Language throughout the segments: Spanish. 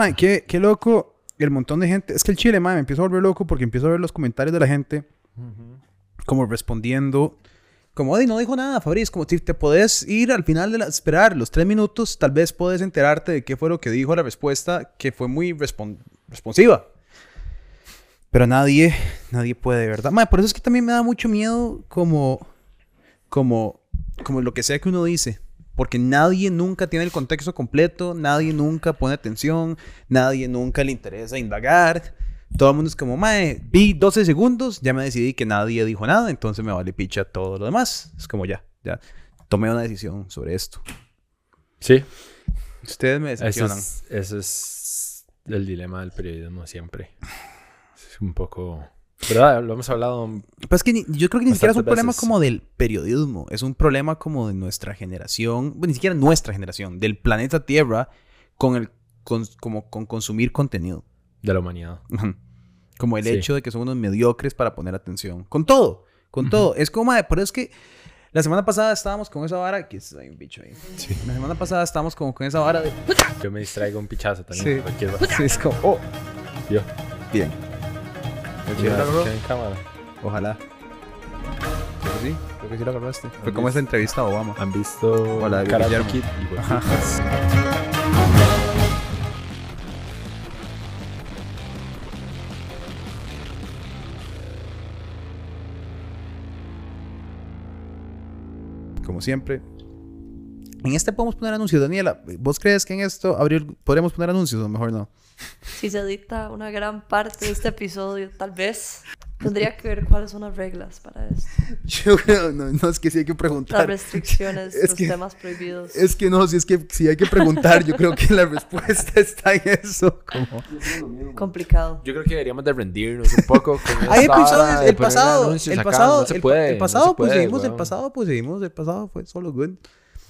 Mae, qué, qué loco el montón de gente. Es que el chile, mae, me empiezo a volver loco porque empiezo a ver los comentarios de la gente como respondiendo. Como, "Ay, no dijo nada, Fabriz. Como si te podés ir al final de la... Esperar los tres minutos, tal vez puedes enterarte de qué fue lo que dijo la respuesta, que fue muy respon- responsiva. Pero nadie, nadie puede, ¿verdad? Mae, por eso es que también me da mucho miedo como... Como... Como lo que sea que uno dice. Porque nadie nunca tiene el contexto completo, nadie nunca pone atención, nadie nunca le interesa indagar. Todo el mundo es como, mae, vi 12 segundos, ya me decidí que nadie dijo nada, entonces me vale picha todo lo demás. Es como ya, ya tomé una decisión sobre esto. Sí. Ustedes me Ese decepcionan. es, ese es el dilema del periodismo siempre. Es un poco... ¿Verdad? Lo hemos hablado... Pues es que ni- yo creo que ni siquiera es un Bastantes problema veces. como del periodismo, es un problema como de nuestra generación, bueno, ni siquiera nuestra generación, del planeta Tierra con el con, como con consumir contenido. De la humanidad. Como el Sí. hecho de que son unos mediocres para poner atención. Con todo, con todo. Es como, pero es que la semana pasada estábamos con esa vara, que hay un bicho ahí. La semana pasada estábamos como con esa vara de... Yo me distraigo un pichazo también. Sí. Cualquier Sí, es como, oh, Yo. bien. Cámara. Ojalá. Creo que sí, creo que sí lo agarraste. Fue ¿Han como esa visto? entrevista a Obama. ¿Han visto O la de Karate Guillermo. Kid? Ajá. Como siempre. En este podemos poner anuncios, Daniela. ¿Vos crees que en esto abrir, podríamos poner anuncios o mejor no? Si se edita una gran parte de este episodio, tal vez tendría que ver cuáles son las reglas para esto. Yo creo, no, no, es que sí hay que Las preguntar. restricciones, Es los que- temas prohibidos. Es que no, si es que si hay que preguntar, yo creo que la respuesta está en eso. Como... Complicado. Yo creo que deberíamos de rendirnos un poco. con Hay episodios, el pasado, el pasado, No se el, puede, el no pasado se puede, pusimos, el weón. pasado pusimos, el pasado fue solo good.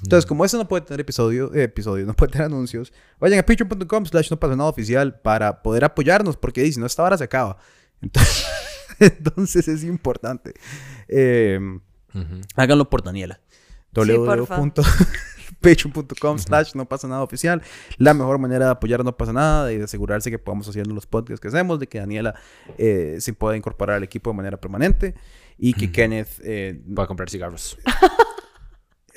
Entonces, como eso no puede tener episodio, eh, episodio, no puede tener anuncios, vayan a patreon.com slash no pasa nada oficial para poder apoyarnos, porque si no esta hora se acaba. Entonces, entonces es importante. Eh, Ujú. háganlo por Daniela. www.patreon.com slash no pasa nada oficial. La mejor manera de apoyar no pasa nada y de asegurarse que podamos hacer los podcasts que hacemos, de que Daniela eh, se pueda incorporar al equipo de manera permanente y que Kenneth... eh, Para comprar cigarros.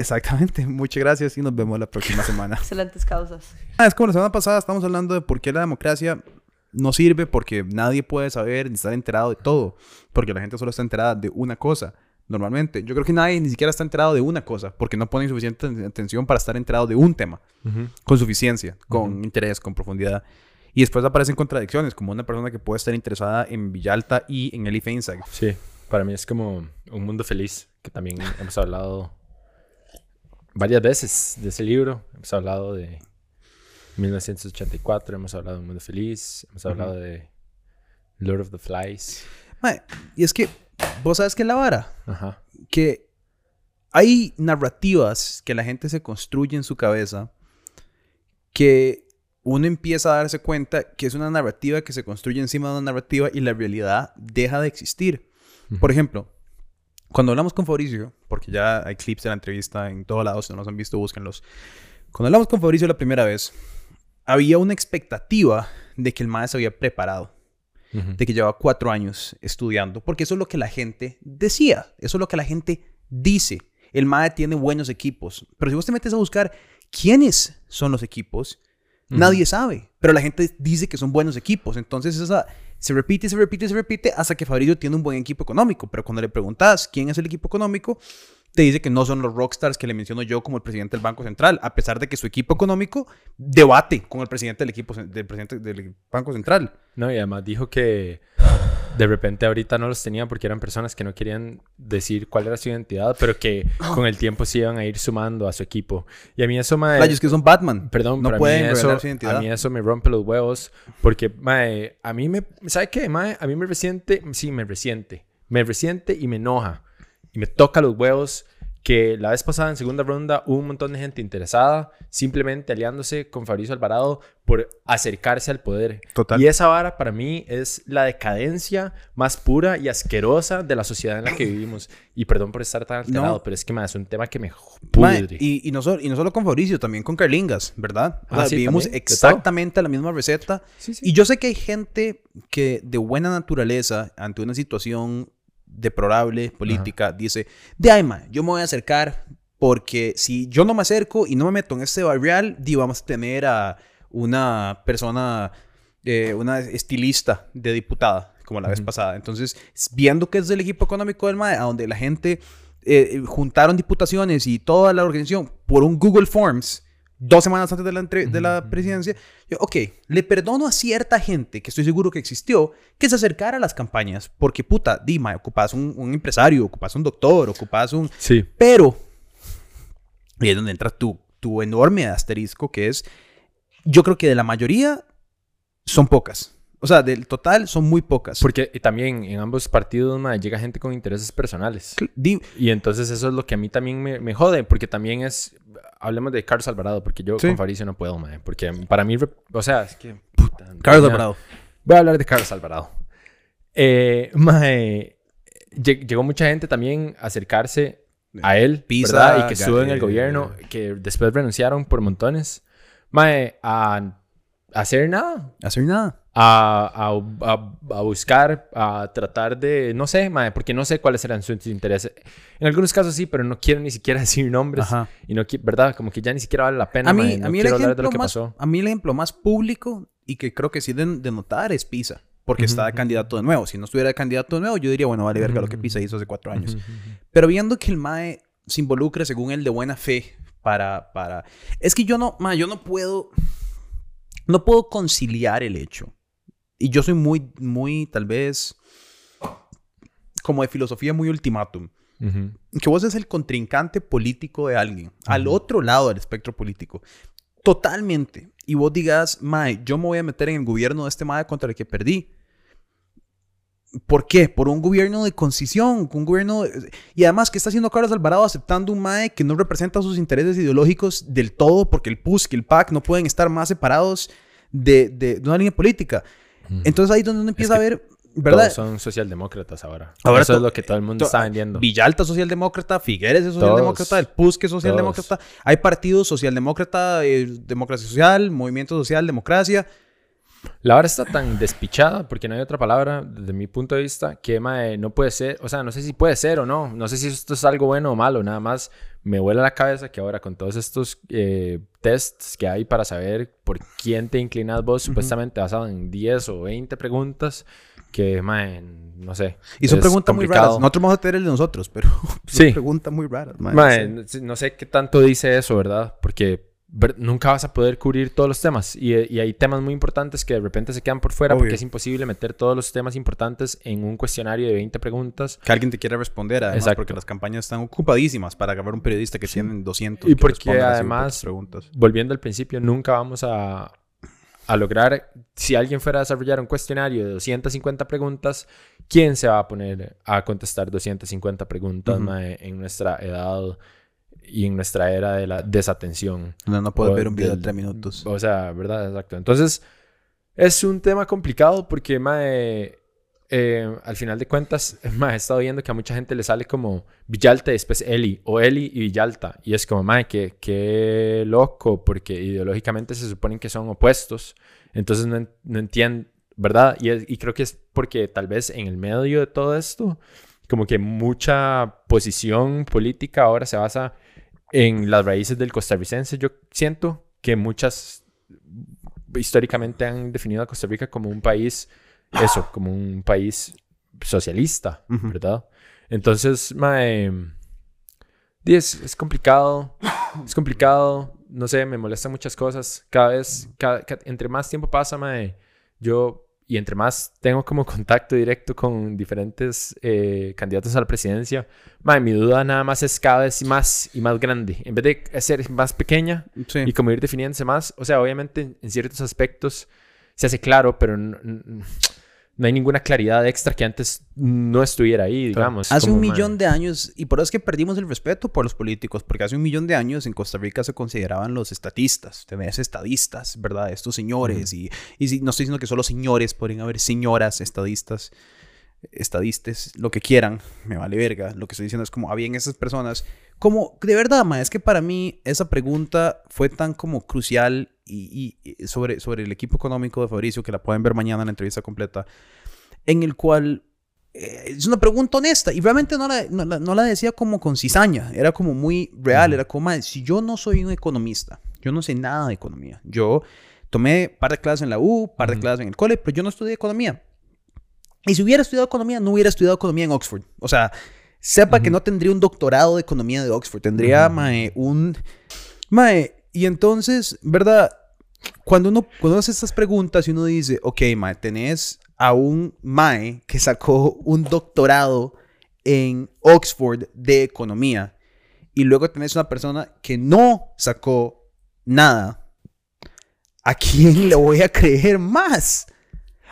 exactamente. Muchas gracias y nos vemos la próxima semana. Excelentes causas. Ah, es como la semana pasada estamos hablando de por qué la democracia no sirve porque nadie puede saber ni estar enterado de todo. Porque la gente solo está enterada de una cosa. Normalmente. Yo creo que nadie ni siquiera está enterado de una cosa. Porque no ponen suficiente atención para estar enterado de un tema. Con suficiencia, con interés, con profundidad. Y después aparecen contradicciones. Como una persona que puede estar interesada en Villalta y en Eli Feinsack. Sí, para mí es como un mundo feliz, que también hemos hablado varias veces de ese libro. Hemos hablado de 1984, hemos hablado de Un Mundo Feliz, hemos hablado de Lord of the Flies. Mae, y es que, vos sabes que la vara. Ajá. que hay narrativas que la gente se construye en su cabeza que uno empieza a darse cuenta que es una narrativa que se construye encima de una narrativa y la realidad deja de existir. Por ejemplo, cuando hablamos con Fabricio, porque ya hay clips de la entrevista en todos lados, si no los han visto, búsquenlos. Cuando hablamos con Fabricio la primera vez, había una expectativa de que el maestro se había preparado Ujú. de que llevaba cuatro años estudiando, porque eso es lo que la gente decía, eso es lo que la gente dice. El MAE tiene buenos equipos, pero si vos te metes a buscar quiénes son los equipos, nadie sabe, pero la gente dice que son buenos equipos, entonces esa se repite, se repite, se repite hasta que Fabricio tiene un buen equipo económico, pero cuando le preguntas quién es el equipo económico, te dice que no son los rockstars que le menciono yo como el presidente del Banco Central, a pesar de que su equipo económico debate con el presidente del equipo del presidente del Banco Central. No, y además dijo que de repente ahorita no los tenían porque eran personas que no querían decir cuál era su identidad, pero que con el tiempo se iban a ir sumando a su equipo. Y a mí eso me... Rayos que son Batman. Perdón, no pero pueden a, mí eso, su identidad. a mí eso me rompe los huevos porque, mae, a mí me... ¿Sabe qué, mae? A mí me resiente... Sí, me resiente. Me resiente y me enoja. Y me toca los huevos que la vez pasada en segunda ronda hubo un montón de gente interesada, simplemente aliándose con Fabricio Alvarado por acercarse al poder. Total. Y esa vara para mí es la decadencia más pura y asquerosa de la sociedad en la que vivimos. Y perdón por estar tan alterado, No. pero es que es un tema que me pudre. y, y, no solo, y no solo con Fabricio, también con Carlingas, ¿verdad? O Ah, sea, sí, vivimos también, exactamente la misma receta. Sí, sí. Y yo sé que hay gente que de buena naturaleza, ante una situación deplorable, política, dice, de ay, ma, yo me voy a acercar porque si yo no me acerco y no me meto en este barrial, di, vamos a tener a una persona, eh, una estilista de diputada, como la vez pasada. Entonces, viendo que es del equipo económico del MAE, a donde la gente eh, juntaron diputaciones y toda la organización por un Google Forms dos semanas antes de la, de la presidencia, yo, ok, le perdono a cierta gente que estoy seguro que existió, que se acercara a las campañas, porque puta, Dima, ocupas un, un empresario, ocupas un doctor, ocupas un... Sí. Pero, y es donde entra tu, tu enorme asterisco, que es, yo creo que de la mayoría son pocas. O sea, del total son muy pocas. Porque también en ambos partidos mae, llega gente con intereses personales. Y entonces eso es lo que a mí también me, me jode, porque también es... Hablemos de Carlos Alvarado, porque yo Sí. con Fabricio no puedo, mae, porque para mí... O sea, es que... puta, Carlos. Alvarado. Voy a hablar de Carlos Alvarado. Eh, mae, lle- llegó mucha gente también a acercarse a él, Pisa, ¿verdad? Y que estuvo en el eh, gobierno, que después renunciaron por montones. Mae, a hacer nada. Hacer nada. A, a- a- buscar, a tratar de, no sé, mae, porque no sé cuáles eran sus intereses. En algunos casos sí, pero no quiero ni siquiera decir nombres. Ajá. Y no, ¿verdad? Como que ya ni siquiera vale la pena. A mí, mae, no a mí el hablar de ejemplo lo que más, pasó. a mí el ejemplo más público y que creo que sí de, de notar es Pisa. Porque Ujú, está de candidato de nuevo. Si no estuviera de candidato de nuevo, yo diría, bueno, vale verga lo que Pisa hizo hace cuatro años. Ujú, ujú. Pero viendo que el MAE se involucre según él de buena fe para, para... Es que yo no, mae, yo no puedo... No puedo conciliar el hecho. Y yo soy muy, muy, tal vez... Como de filosofía muy ultimátum. Ujú. Que vos es el contrincante político de alguien. Al Ujú. otro lado del espectro político. Totalmente. Y vos digas, mae, yo me voy a meter en el gobierno de este mae contra el que perdí. ¿Por qué? Por un gobierno de concisión, un gobierno... de- Y además, ¿qué está haciendo Carlos Alvarado aceptando un MAE que no representa sus intereses ideológicos del todo? Porque el PUSC y el PAC no pueden estar más separados de, de- de una línea política. Entonces ahí es donde uno empieza que a ver, ¿verdad? Todos son socialdemócratas ahora. Ahora Eso es lo que todo el mundo está vendiendo. Villalta es socialdemócrata, Figueres es socialdemócrata, Todos. el PUSC es socialdemócrata. Hay partidos socialdemócrata, eh, democracia social, movimiento social, democracia. La hora está tan despichada, porque no hay otra palabra, desde mi punto de vista, que mae, no puede ser, o sea, no sé si puede ser o no, no sé si esto es algo bueno o malo, nada más me vuela la cabeza que ahora con todos estos eh, tests que hay para saber por quién te inclinas vos, supuestamente basado en 10 o 20 preguntas, que, mae, no sé. Y son preguntas muy raras. Nosotros vamos a tener el de nosotros, pero Sí. son preguntas muy raras. Sí. no sé- qué tanto dice eso, ¿verdad? Porque nunca vas a poder cubrir todos los temas. Y, y hay temas muy importantes que de repente se quedan por fuera Obvio. porque es imposible meter todos los temas importantes en un cuestionario de 20 preguntas. Que alguien te quiera responder, además, Exacto. porque las campañas están ocupadísimas para agarrar un periodista que tienen 200. Y que porque además- preguntas. Volviendo al principio, nunca vamos a, a lograr, si alguien fuera a desarrollar un cuestionario de 250 preguntas, ¿quién se va a poner a contestar 250 preguntas Ujú. mae, en nuestra edad y en nuestra era de la desatención? No, no puedes ver un video de tres minutos. O sea, ¿verdad? Exacto. Entonces, es un tema complicado porque, mae, eh, al final de cuentas, mae, he estado viendo que a mucha gente le sale como Villalta y después Eli, o Eli y Villalta. Y es como, mae, qué, qué loco, porque ideológicamente se suponen que son opuestos. Entonces, no, no entiendo, ¿verdad? Y, es- y creo que es porque tal vez en el medio de todo esto, como que mucha posición política ahora se basa en las raíces del costarricense. Yo siento que muchas históricamente han definido a Costa Rica como un país, eso, como un país socialista. ¿verdad? Entonces, mae, es, es complicado, es complicado, no sé, me molestan muchas cosas. Cada vez, cada- entre más tiempo pasa, mae, yo, y entre más tengo como contacto directo con diferentes eh, candidatos a la presidencia, mae, mi duda nada más es cada vez más y más grande. En vez de ser más pequeña, Sí. y como ir definiéndose más. O sea, obviamente en, en ciertos aspectos se hace claro, pero no, hay ninguna claridad extra que antes no estuviera ahí, digamos. Hace un millón de años, y por eso es que perdimos el respeto por los políticos, porque hace un millón de años en Costa Rica se consideraban los estatistas, tenés estadistas, ¿verdad? Estos señores, y, y si- no estoy diciendo que solo señores, podrían haber señoras estadistas, estadistas, lo que quieran, me vale verga. Lo que estoy diciendo es como habían esas personas, como, de verdad, ma, es que para mí esa pregunta fue tan como crucial y, y- sobre, sobre el equipo económico de Fabricio, que la pueden ver mañana en la entrevista completa, en el cual eh, es una pregunta honesta y realmente no la, no, la, no la decía como con cizaña, era como muy real, era como, "Mae, si yo no soy un economista, yo no sé nada de economía, yo tomé par de clases en la U, par de clases en el cole, pero yo no estudié economía. Y si hubiera estudiado economía, no hubiera estudiado economía en Oxford. O sea, sepa que no tendría un doctorado de economía de Oxford, tendría, mae, un... Mae, y entonces, ¿verdad? Cuando uno, cuando hace estas preguntas y uno dice, ok, mae, tenés a un mae que sacó un doctorado en Oxford de economía y luego tenés una persona que no sacó nada, ¿a quién le voy a creer más?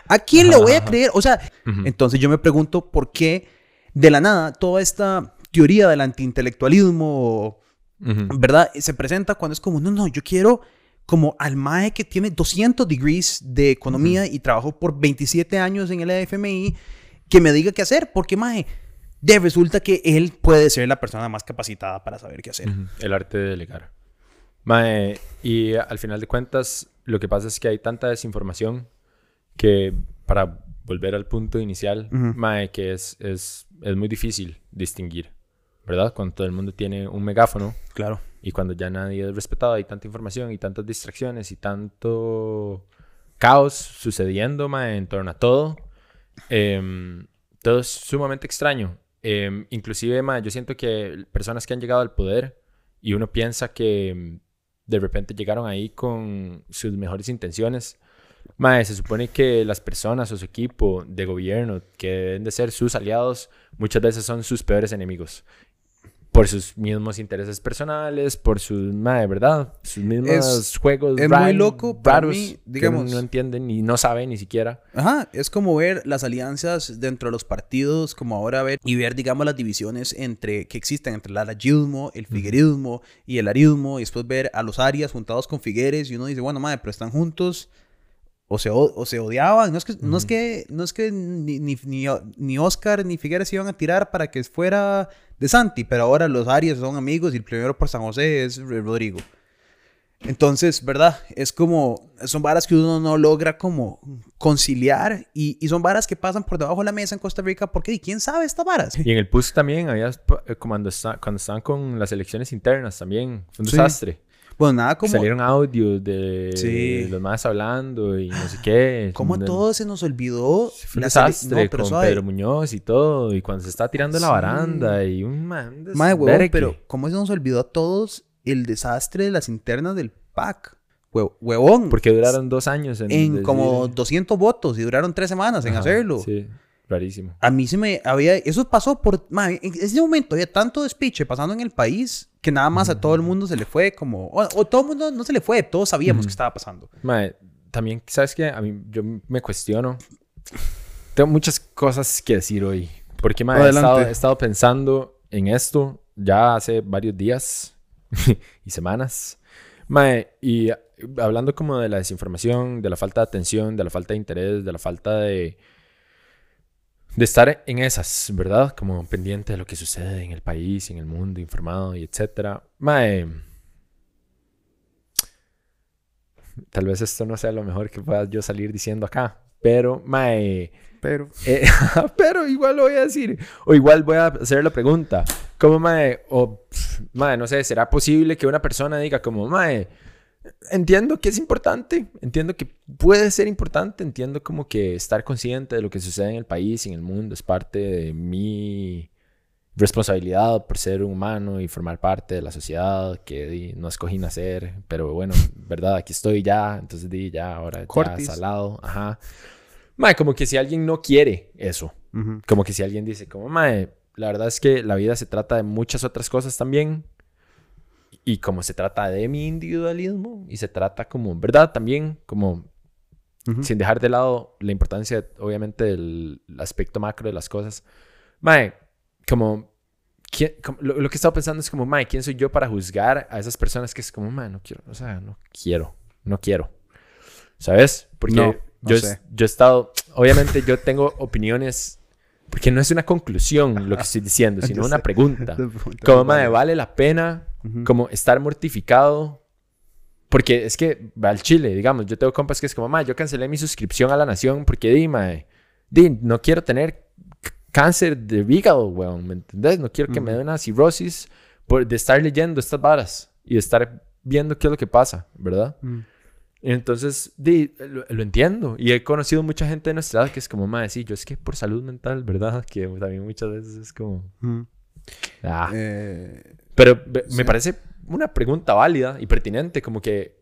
¿A quién le voy a creer? O sea, entonces yo me pregunto por qué de la nada toda esta teoría del antiintelectualismo, Ujú. ¿verdad? Se presenta cuando es como, no, no, yo quiero como al MAE que tiene 200 degrees de economía y trabajó por 27 años en el FMI, que me diga qué hacer, porque MAE, de resulta que él puede ser la persona más capacitada para saber qué hacer. El arte de delegar. Mae, y al final de cuentas, lo que pasa es que hay tanta desinformación que, para volver al punto inicial, Ujú. mae, que es, es, es muy difícil distinguir, ¿verdad? Cuando todo el mundo tiene un megáfono Claro. y cuando ya nadie es respetado, hay tanta información y tantas distracciones y tanto caos sucediendo mae, en torno a todo. Em, todo es sumamente extraño. Em, inclusive, mae, yo siento que personas que han llegado al poder y uno piensa que em, de repente llegaron ahí con sus mejores intenciones. Mae, se supone que las personas o su equipo de gobierno, que deben de ser sus aliados, muchas veces son sus peores enemigos. Por sus mismos intereses personales, por sus, mae, ¿verdad? Sus mismos Es- juegos es muy loco para raros mí, que digamos. uno no entienden ni no sabe ni siquiera. Ajá, es como ver las alianzas dentro de los partidos, como ahora ver y ver, digamos, las divisiones entre que existen entre el arayismo, el figuerismo y el arismo, y después ver a los Arias juntados con Figueres, y uno dice, bueno, madre, pero están juntos o se, o, se odiaban. No es que, no es que, no es que ni, ni, ni, ni Oscar ni Figueres se iban a tirar para que fuera de Santi, pero ahora los Arias son amigos y el primero por San José es Rodrigo. Entonces, ¿verdad? Es como, son varas que uno no logra como conciliar y, y son varas que pasan por debajo de la mesa en Costa Rica porque ¿y quién sabe estas varas? Y en el PUS también había, eh, cuando, está, cuando estaban con las elecciones internas también, fue un Sí. desastre. Bueno, nada como... Salieron audios de Sí. los más hablando y no sé qué. Como a Un- todos se nos olvidó Fue un la desastre No, pero con suave. Pedro Muñoz y todo. Y cuando se está tirando la Sí. baranda y un man. Madre, desvergue. pero ¿cómo se nos olvidó a todos el desastre de las internas del PAC? Hue- huevón. Porque duraron dos años en, en como 200 votos y duraron tres semanas en Ajá, hacerlo. Sí, rarísimo. A mí se me había... Eso pasó por... madre, en ese momento había tanto despiche pasando en el país que nada más a todo el mundo se le fue como... O, o todo el mundo no se le fue, todos sabíamos Ujú. que estaba pasando. Mae, también, ¿sabes qué? A mí, yo me cuestiono. Tengo muchas cosas que decir hoy. Porque, mae, he estado, he estado pensando en esto ya hace varios días y semanas. Mae, y hablando como de la desinformación, de la falta de atención, de la falta de interés, de la falta de... De estar en esas, ¿verdad? Como pendiente de lo que sucede en el país, en el mundo, informado y etcétera. Mae, tal vez esto no sea lo mejor que pueda yo salir diciendo acá, pero, mae, Pero... eh, pero igual lo voy a decir, o igual voy a hacer la pregunta, como, mae, o, mae, no sé, ¿será posible que una persona diga como, mae, entiendo que es importante, entiendo que puede ser importante, entiendo como que estar consciente de lo que sucede en el país y en el mundo es parte de mi responsabilidad por ser un humano y formar parte de la sociedad que no escogí nacer, pero bueno, verdad, aquí estoy ya, entonces di ya, ahora Cortis. ya salado, ajá. Mae, como que si alguien no quiere eso, como que si alguien dice como, mae, la verdad es que la vida se trata de muchas otras cosas también. Y como se trata de mi individualismo y se trata como, ¿verdad? También como Ujú. sin dejar de lado la importancia, obviamente, del aspecto macro de las cosas. Mae, como, ¿quién- como- lo, lo que he estado pensando es como, mae, ¿quién soy yo para juzgar a esas personas que es como, mae, no quiero, o sea, no quiero, no quiero. ¿Sabes? Porque No, no yo, he- sé. yo he estado, obviamente yo tengo opiniones, porque no es una conclusión lo que estoy diciendo, sino una pregunta. Mae, válida. vale la pena Como estar mortificado. Porque es que va al Chile, digamos, yo tengo compas que es como, mae, yo cancelé mi suscripción a La Nación porque di, mae, di, no quiero tener cáncer de hígado, weón, ¿me entendés? No quiero que me dé una cirrosis por, de estar leyendo estas varas y de estar viendo qué es lo que pasa, ¿verdad? Mm. Entonces, di, lo, lo entiendo. Y he conocido mucha gente de nuestra edad que es como, mae, sí, yo es que por salud mental, ¿verdad? Que también muchas veces es como, Mm. ah. Eh, Pero me Sí. parece una pregunta válida y pertinente, como que,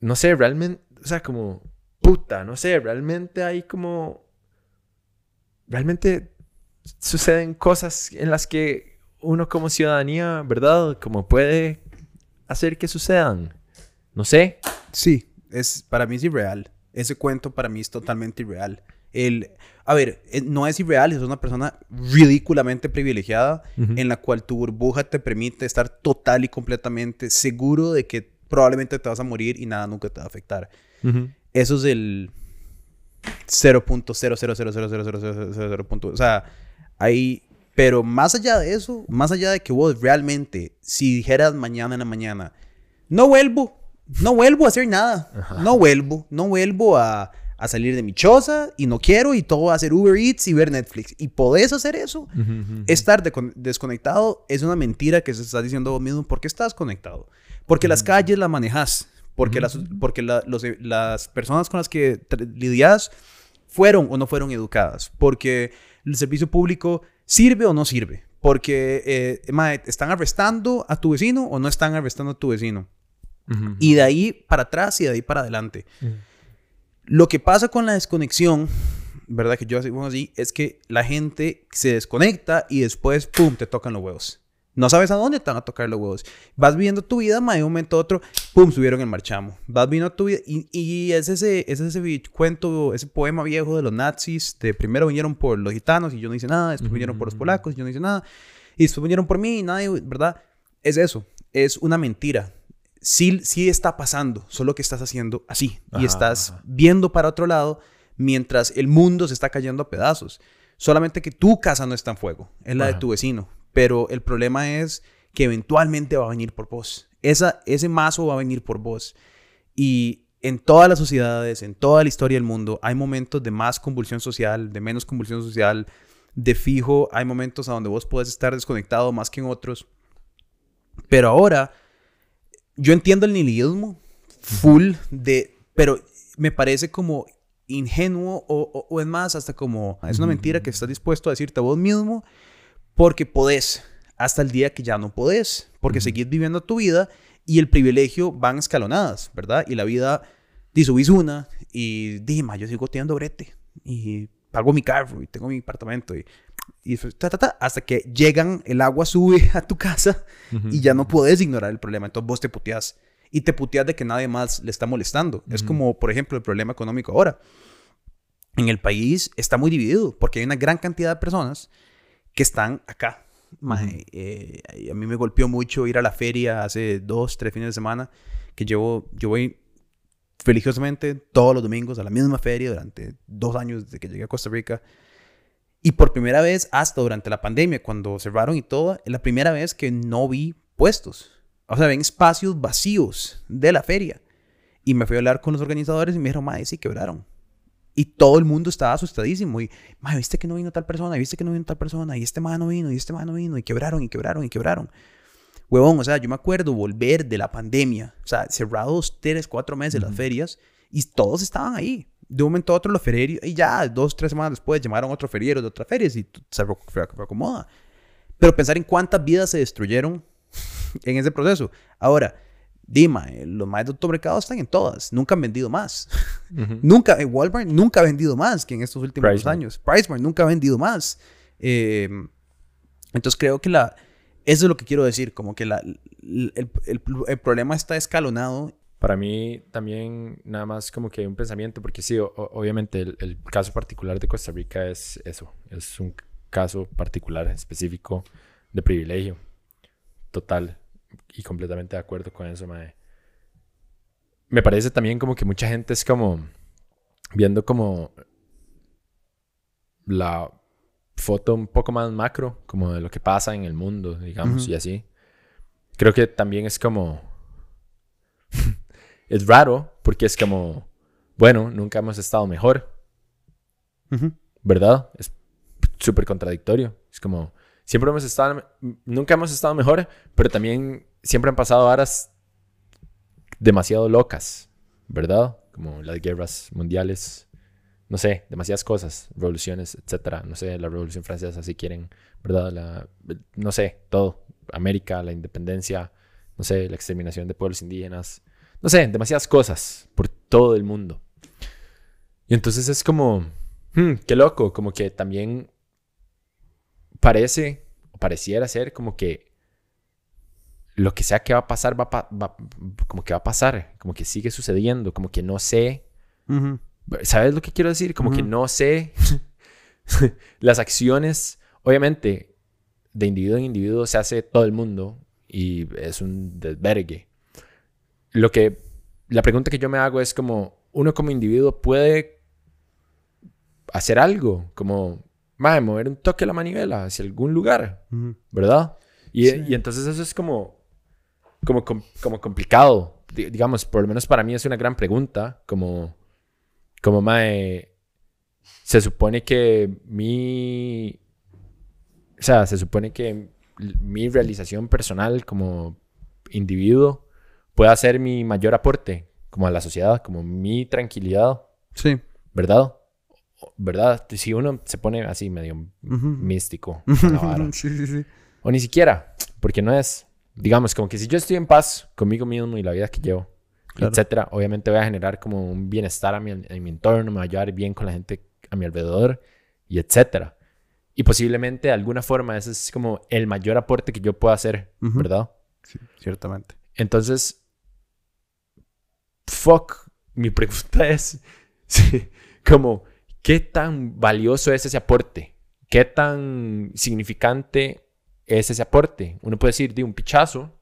no sé, realmente, o sea, como, puta, no sé, realmente hay como, realmente suceden cosas en las que uno como ciudadanía, ¿verdad? Como puede hacer que sucedan. No sé. Sí, es, para mí es irreal. Ese cuento para mí es totalmente irreal. El, a ver, eh, no es irreal, es una persona ridículamente privilegiada en la cual tu burbuja te permite estar total y completamente seguro de que probablemente te vas a morir y nada nunca te va a afectar. Ujú. Eso es el 0.000000000. punto- O sea, ahí. Pero más allá de eso, más allá de que vos realmente, si dijeras mañana en la mañana, no vuelvo, no vuelvo a hacer nada, no vuelvo, no vuelvo a, a salir de mi choza y no quiero y todo va a ser Uber Eats y ver Netflix. Y podés hacer eso. Ujú, ujú. Estar decon- desconectado es una mentira que se está diciendo vos mismo. ¿Por qué estás conectado? Porque las calles las manejas. Porque, las, porque la- los- las personas con las que lidias fueron o no fueron educadas. Porque el servicio público sirve o no sirve. Porque eh, mae, están arrestando a tu vecino o no están arrestando a tu vecino. Y de ahí para atrás y de ahí para adelante. Lo que pasa con la desconexión, ¿verdad? Que yo así, bueno, así, es que la gente se desconecta y después, ¡pum!, te tocan los huevos. No sabes a dónde te van a tocar los huevos. Vas viviendo tu vida, ma, de un momento a otro, ¡pum!, subieron el marchamo. Vas viviendo tu vida y, y es, ese, es ese cuento, ese poema viejo de los nazis, de primero vinieron por los gitanos y yo no hice nada, después vinieron por los polacos y yo no hice nada, y después vinieron por mí y nadie, ¿verdad? Es eso, es una mentira. Sí, sí está pasando, solo que estás haciendo así y estás ajá. viendo para otro lado mientras el mundo se está cayendo a pedazos. Solamente que tu casa no está en fuego, es la de tu vecino. Pero el problema es que eventualmente va a venir por vos. Esa, ese mazo va a venir por vos. Y en todas las sociedades, en toda la historia del mundo, hay momentos de más convulsión social, de menos convulsión social, de fijo. Hay momentos a donde vos puedes estar desconectado más que en otros. Pero ahora, yo entiendo el nihilismo full de, pero me parece como ingenuo o, o- o es más, hasta como, es una mentira que estás dispuesto a decirte a vos mismo porque podés, hasta el día que ya no podés, porque seguís viviendo tu vida y el privilegio van escalonadas, ¿verdad? Y la vida, di, subís una y dije, yo sigo teniendo brete y pago mi carro y tengo mi apartamento y, y ta, ta, ta, hasta que llegan, el agua sube a tu casa y ya no puedes ignorar el problema. Entonces vos te puteas. Y te puteas de que nadie más le está molestando. Es como, por ejemplo, el problema económico ahora. En el país está muy dividido porque hay una gran cantidad de personas que están acá. Eh, a mí me golpeó mucho ir a la feria hace dos, tres fines de semana, que llevo, yo voy religiosamente todos los domingos a la misma feria durante dos años desde que llegué a Costa Rica. Y por primera vez, hasta durante la pandemia, cuando cerraron y todo, es la primera vez que no vi puestos. O sea, ven espacios vacíos de la feria. Y me fui a hablar con los organizadores y me dijeron, madre, sí, quebraron. Y todo el mundo estaba asustadísimo. Y, madre, ¿viste que no vino tal persona? ¿Viste que no vino tal persona? Y este man no vino, y este man no vino. Y quebraron, y quebraron, y quebraron. Huevón, o sea, yo me acuerdo volver de la pandemia. O sea, cerrados tres, cuatro meses las ferias. Y todos estaban ahí. De un momento a otro los ferios. Y ya, dos, tres semanas después llamaron otros ferieros de otras ferias y se reacomoda. Pero pensar en cuántas vidas se destruyeron en ese proceso. Ahora, Dima, eh, los más de automercado están en todas. Nunca han vendido más. Ujú. Nunca, eh, Walmart nunca ha vendido más que en estos últimos PriceMart. años. PriceMart nunca ha vendido más. Eh, entonces creo que la, eso es lo que quiero decir, como que la, el, el- el problema está escalonado Para mí también nada más como que un pensamiento, porque sí, o- obviamente el, el caso particular de Costa Rica es eso, es un caso particular específico de privilegio. Total y completamente de acuerdo con eso, mae. Me parece también como que mucha gente es como viendo como la foto un poco más macro, como de lo que pasa en el mundo, digamos, y así. Creo que también es como... es raro, porque es como, bueno, nunca hemos estado mejor, Ujú. ¿verdad? Es súper contradictorio. Es como, siempre hemos estado, nunca hemos estado mejor, pero también siempre han pasado horas demasiado locas, ¿verdad? Como las guerras mundiales, no sé, demasiadas cosas, revoluciones, etcétera. No sé, la revolución francesa, si quieren, ¿verdad? La, no sé, todo. América, la independencia, no sé, la exterminación de pueblos indígenas, no sé, demasiadas cosas por todo el mundo. Y entonces es como, hmm, qué loco, como que también parece, o pareciera ser como que lo que sea que va a pasar, va, a pa- va- como que va a pasar, como que sigue sucediendo, como que no sé. ¿sabes lo que quiero decir? Como que no sé las acciones, obviamente, de individuo en individuo se hace todo el mundo y es un desvergue. Lo que, la pregunta que yo me hago es como, uno como individuo puede hacer algo, como, "Mae, mover un toque la manivela hacia algún lugar. ¿verdad? Y, Sí. y entonces eso es como, como, com- como complicado. Di- digamos, por lo menos para mí es una gran pregunta, como, como mae, se supone que mi, o sea, se supone que mi realización personal como individuo pueda ser mi mayor aporte como a la sociedad, como mi tranquilidad, Sí. ¿verdad? ¿Verdad? Si uno se pone así medio místico, a la vara. sí, sí, sí. O ni siquiera, porque no es, digamos, como que si yo estoy en paz conmigo mismo y la vida que llevo, Claro. etcétera, obviamente voy a generar como un bienestar a mi, en mi entorno, me va a llevar bien con la gente a mi alrededor y etcétera. Y posiblemente de alguna forma ese es como el mayor aporte que yo pueda hacer. ¿verdad? Sí, ciertamente. Entonces, fuck, mi pregunta es, como, ¿qué tan valioso es ese aporte? ¿Qué tan significante es ese aporte? Uno puede decir de un pichazo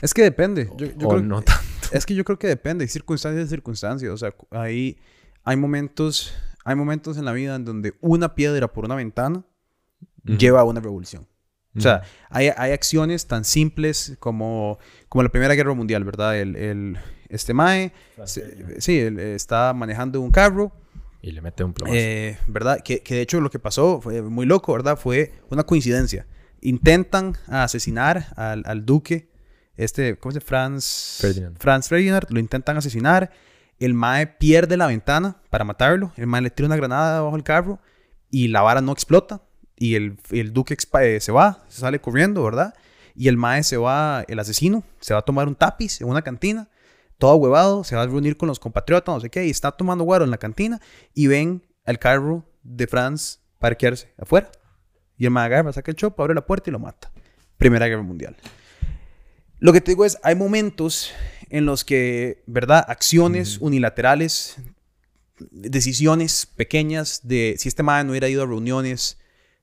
Es que depende. Yo, yo o creo, no tanto. Es que yo creo que depende, circunstancias de circunstancias. O sea, hay, hay momentos, hay momentos en la vida en donde una piedra por una ventana lleva a una revolución. O sea, hay, hay acciones tan simples como, como la Primera Guerra Mundial, ¿verdad? El, el, este Mae, se- sí, él eh, está manejando un carro, y le mete un plomazo. eh, ¿verdad? Que, que de hecho lo que pasó fue muy loco, ¿verdad? Fue una coincidencia. Intentan asesinar al, al duque, este, ¿cómo se? Franz Ferdinand. Franz Ferdinand, lo intentan asesinar. El Mae pierde la ventana para matarlo. El Mae le tira una granada bajo el carro y la vara no explota. Y el, el duque eh, se va, se sale corriendo, ¿verdad? Y el Mae se va, el asesino, se va a tomar un tapiz en una cantina, todo huevado, se va a reunir con los compatriotas, no sé qué, y está tomando guaro en la cantina y ven al carro de Franz parquearse afuera. Y el Mae agarra, saca el chopo, abre la puerta y lo mata. Primera Guerra Mundial. Lo que te digo es, hay momentos en los que, ¿verdad? Acciones unilaterales, decisiones pequeñas de si este man no hubiera ido a reuniones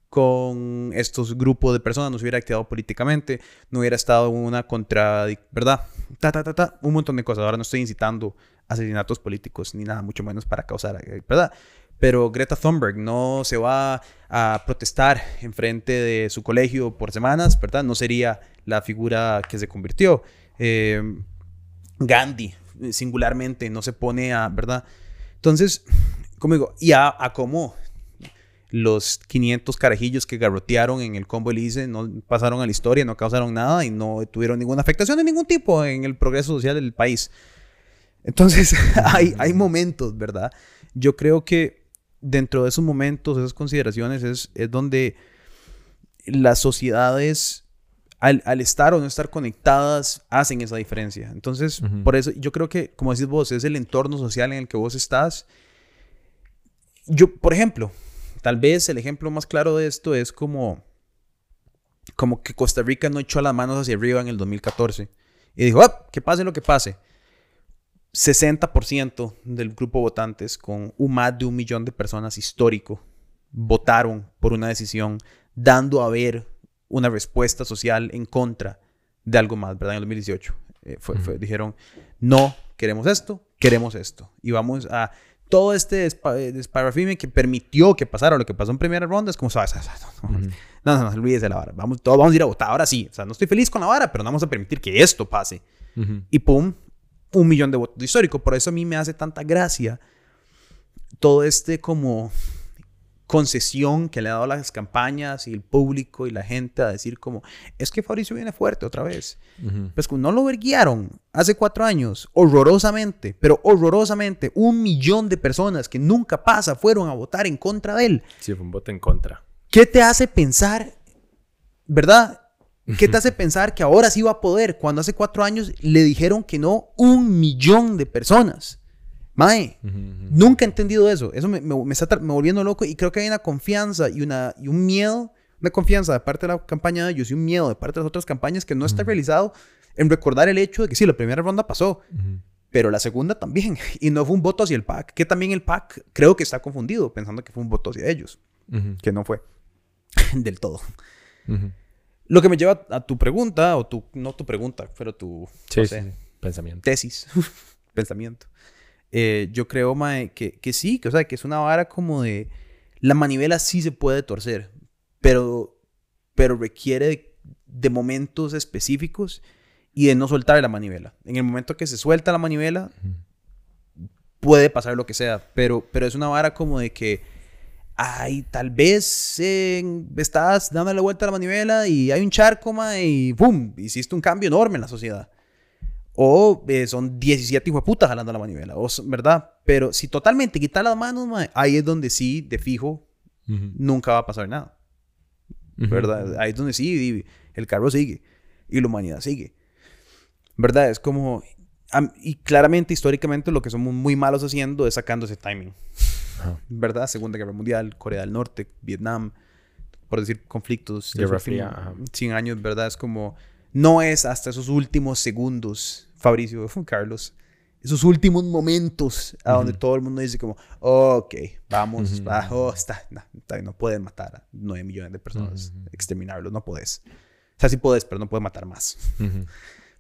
con estos grupos de personas, no se hubiera activado políticamente, no hubiera estado una contra, ¿verdad? Ta, ta, ta, ta, un montón de cosas. Ahora no estoy incitando asesinatos políticos ni nada, mucho menos para causar, eh, ¿verdad? Pero Greta Thunberg no se va a protestar en frente de su colegio por semanas, ¿verdad? No sería la figura que se convirtió. Eh, Gandhi, eh, singularmente, no se pone a, ¿verdad? Entonces, como digo, y a cómo los 500 carajillos que garrotearon en el combo Elise no pasaron a la historia, no causaron nada y no tuvieron ninguna afectación de ningún tipo en el progreso social del país. Entonces, hay, hay momentos, ¿verdad? Yo creo que dentro de esos momentos, esas consideraciones, es, es donde las sociedades, al, al estar o no estar conectadas, hacen esa diferencia. Entonces, Ujú. por eso yo creo que, como decís vos, es el entorno social en el que vos estás. Yo, por ejemplo, tal vez el ejemplo más claro de esto es como, como que Costa Rica no echó las manos hacia arriba en el 2014 Y dijo, "Ah, que pase lo que pase. 60% del grupo de votantes, con un más de un millón de personas histórico, votaron por una decisión dando a ver una respuesta social en contra de algo más, ¿verdad? En el 2018. Eh, fue- fue- dijeron, no queremos esto, queremos esto. Y vamos a... Todo este despa- eh, que permitió que pasara lo que pasó en primera ronda es como. No, no, no, olvídese de la vara. Vamos, todos vamos a ir a votar, ahora sí. O sea, no estoy feliz con la vara, pero no vamos a permitir que esto pase y pum, un millón de votos de histórico. Por eso a mí me hace tanta gracia todo este como concesión que le ha dado las campañas y el público y la gente a decir como, es que Fabricio viene fuerte otra vez. Ujú. Pues como no lo verguiaron hace cuatro años, horrorosamente, pero horrorosamente, un millón de personas que nunca pasa fueron a votar en contra de él. Sí, fue un voto en contra. ¿Qué te hace pensar, verdad? ¿Qué te hace pensar que ahora sí va a poder cuando hace cuatro años le dijeron que no un millón de personas? Mae, nunca he entendido eso. Eso me, me- me está me volviendo loco y creo que hay una confianza y, una, y un miedo, una confianza de parte de la campaña de ellos y un miedo de parte de las otras campañas que no está realizado en recordar el hecho de que sí, la primera ronda pasó, pero la segunda también. Y no fue un voto hacia el PAC, que también el PAC creo que está confundido pensando que fue un voto hacia ellos, que no fue del todo. Lo que me lleva a tu pregunta, o tu, no tu pregunta, pero tu Sí, no sí, sé, sí. Pensamiento. tesis, pensamiento. Eh, yo creo, mae, que, que sí, que, o sea, que es una vara como de... La manivela sí se puede torcer, pero, pero requiere de, de momentos específicos y de no soltar la manivela. En el momento que se suelta la manivela, puede pasar lo que sea, pero, pero es una vara como de que, ay, tal vez eh, estás dándole la vuelta a la manivela y hay un charco, ma, y ¡pum! Hiciste un cambio enorme en la sociedad. O eh, son 17 hijos de puta jalando la manivela, o, ¿verdad? Pero si totalmente quitas las manos, ma, ahí es donde sí, de fijo, Ujú. nunca va a pasar nada. Ujú. ¿verdad? Ahí es donde sí, el carro sigue y la humanidad sigue. ¿Verdad? Es como... y claramente, históricamente, lo que somos muy malos haciendo es sacando ese timing. ¿Verdad? Segunda Guerra Mundial, Corea del Norte, Vietnam, por decir conflictos. Guerra Fría, ajá. 100 años, ¿verdad? Es como... No es hasta esos últimos segundos, Fabricio, Carlos, esos últimos momentos a donde todo el mundo dice como, ok, vamos, va, oh, está, no, está no pueden matar a 9 millones de personas, Ujú. exterminarlos, no puedes. O sea, sí puedes, pero no puedes matar más.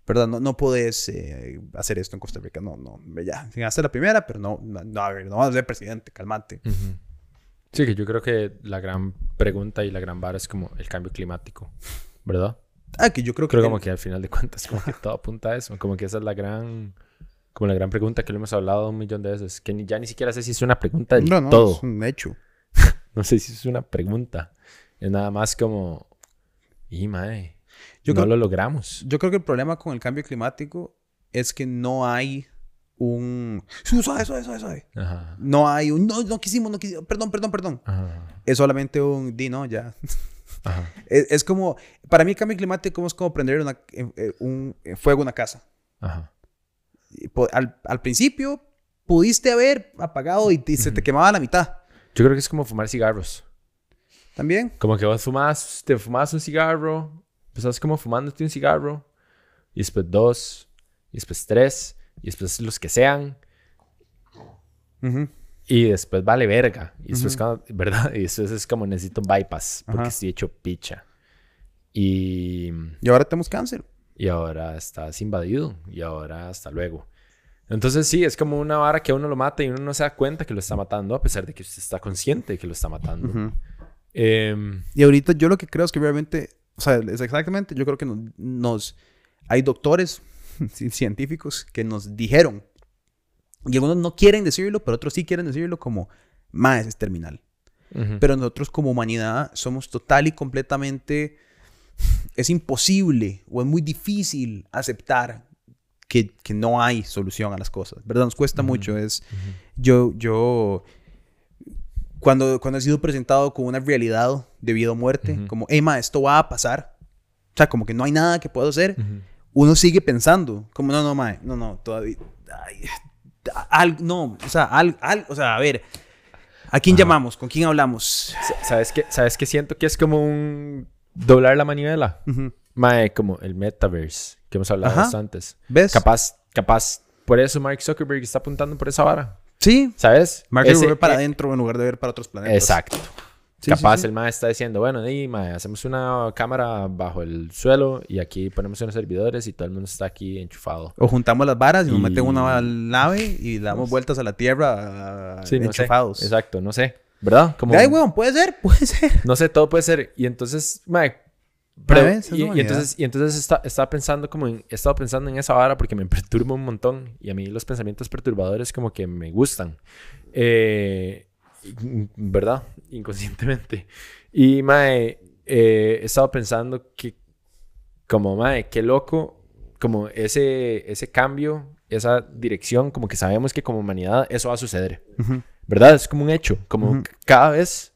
¿Verdad? No, no puedes eh, hacer esto en Costa Rica. No, no, ya. Hacer la primera, pero no, no, no, a ver, no vas a ser presidente, calmate. Sí, que yo creo que la gran pregunta y la gran vara es como el cambio climático, ¿verdad? Ah, que yo creo que... Creo como que al final de cuentas como que todo apunta a eso, como que esa es la gran como la gran pregunta que lo hemos hablado un millón de veces, que ni- ya ni siquiera sé si es una pregunta del No, no, todo, es un hecho. no sé si es una pregunta, es nada más como y mae, Yo no creo- lo logramos. Yo creo que el problema con el cambio climático es que no hay un... Su- Suave, suave, suave, suave. Ajá. No hay un... No, no quisimos, no quisimos. Perdón, perdón, perdón. Ajá. Es solamente un... Di, no, ya. Ajá. Es, es como... Para mí el cambio climático es como prender una- eh, eh, un eh, fuego en una casa. Ajá. Al, al principio pudiste haber apagado y, te- se te quemaba la mitad. Yo creo que es como fumar cigarros. También. Como que vos fumás, te fumás un cigarro, empezás como fumándote un cigarro, y después dos, y después tres, y después los que sean, Ujú. Y después vale verga. Y después, Ujú. cuando- ¿verdad? Y después es como necesito un bypass, porque Ajá. estoy hecho picha. Y, Y ahora tenemos cáncer. y ahora estás invadido, y ahora hasta luego. Entonces sí, es como una vara que a uno lo mata y uno no se da cuenta que lo está matando, a pesar de que usted está consciente de que lo está matando. Ujú. Em, Y ahorita yo lo que creo es que realmente, o sea, es exactamente, yo creo que nos, nos- hay doctores científicos que nos dijeron, y algunos no quieren decirlo, pero otros sí quieren decirlo como, más es terminal. ujú. Pero nosotros como humanidad somos total y completamente, es imposible o es muy difícil aceptar que, que no hay solución a las cosas, ¿verdad? Nos cuesta Ujú. mucho, es, Ujú. yo, yo, cuando, cuando he sido presentado con una realidad de vida o muerte, como, Emma, esto va a pasar. O sea, como que no hay nada que puedo hacer. Uno sigue pensando, como, no, no, mae, no, no, todavía. ay, al- no, o sea, al, al- o sea, a ver, ¿a quién Ajá. llamamos? ¿Con quién hablamos? Sa- ¿Sabes qué? ¿Sabes qué siento que es como un doblar la manivela? Mae, como el metaverse, que hemos hablado Ajá. bastantes. ¿Ves? Capaz, capaz, por eso Mark Zuckerberg está apuntando por esa vara. Sí. ¿Sabes? Mark Zuckerberg para eh, adentro en lugar de ver para otros planetas. Exacto. Sí, Capaz sí, sí. el mae está diciendo, bueno, di, mae, hacemos una cámara bajo el suelo y aquí ponemos unos servidores y todo el mundo está aquí enchufado. O juntamos las varas y nos Y- meten una nave y damos vueltas a la Tierra ah, Sí, no sé. enchufados. Exacto, no sé. ¿Verdad? Como, Ay, weón, puede ser, puede ser. no sé, todo puede ser. Y entonces, mae, pero- y, y entonces, y entonces está- estaba pensando como en, he estado pensando en esa vara porque me perturba un montón y a mí los pensamientos perturbadores como que me gustan. Eh, ¿Verdad? Inconscientemente. Y, mae, eh, he estado pensando que, como, mae, qué loco, como ese, ese cambio, esa dirección, como que sabemos que como humanidad eso va a suceder. ¿Verdad? Es como un hecho. Como Ujú. c- cada vez.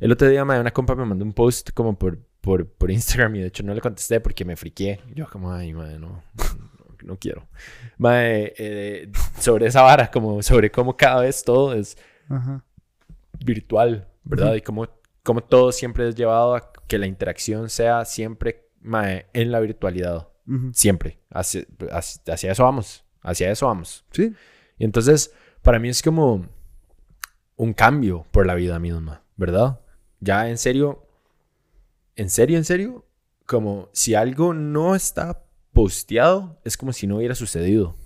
El otro día, mae, una compa me mandó un post como por, por, por Instagram y de hecho no le contesté porque me friqué. Yo, como, ay, mae, no, no, no quiero. Mae, eh, sobre esa vara, como sobre cómo cada vez todo es Ajá. Virtual, ¿verdad? Y cómo, cómo todo siempre es llevado a que la interacción sea siempre mae, en la virtualidad. Siempre. Hacia, hacia, hacia eso vamos. Hacia eso vamos. Sí. Y entonces, para mí es como un cambio por la vida misma, ¿verdad? Ya en serio, en serio, en serio, como si algo no está posteado, es como si no hubiera sucedido.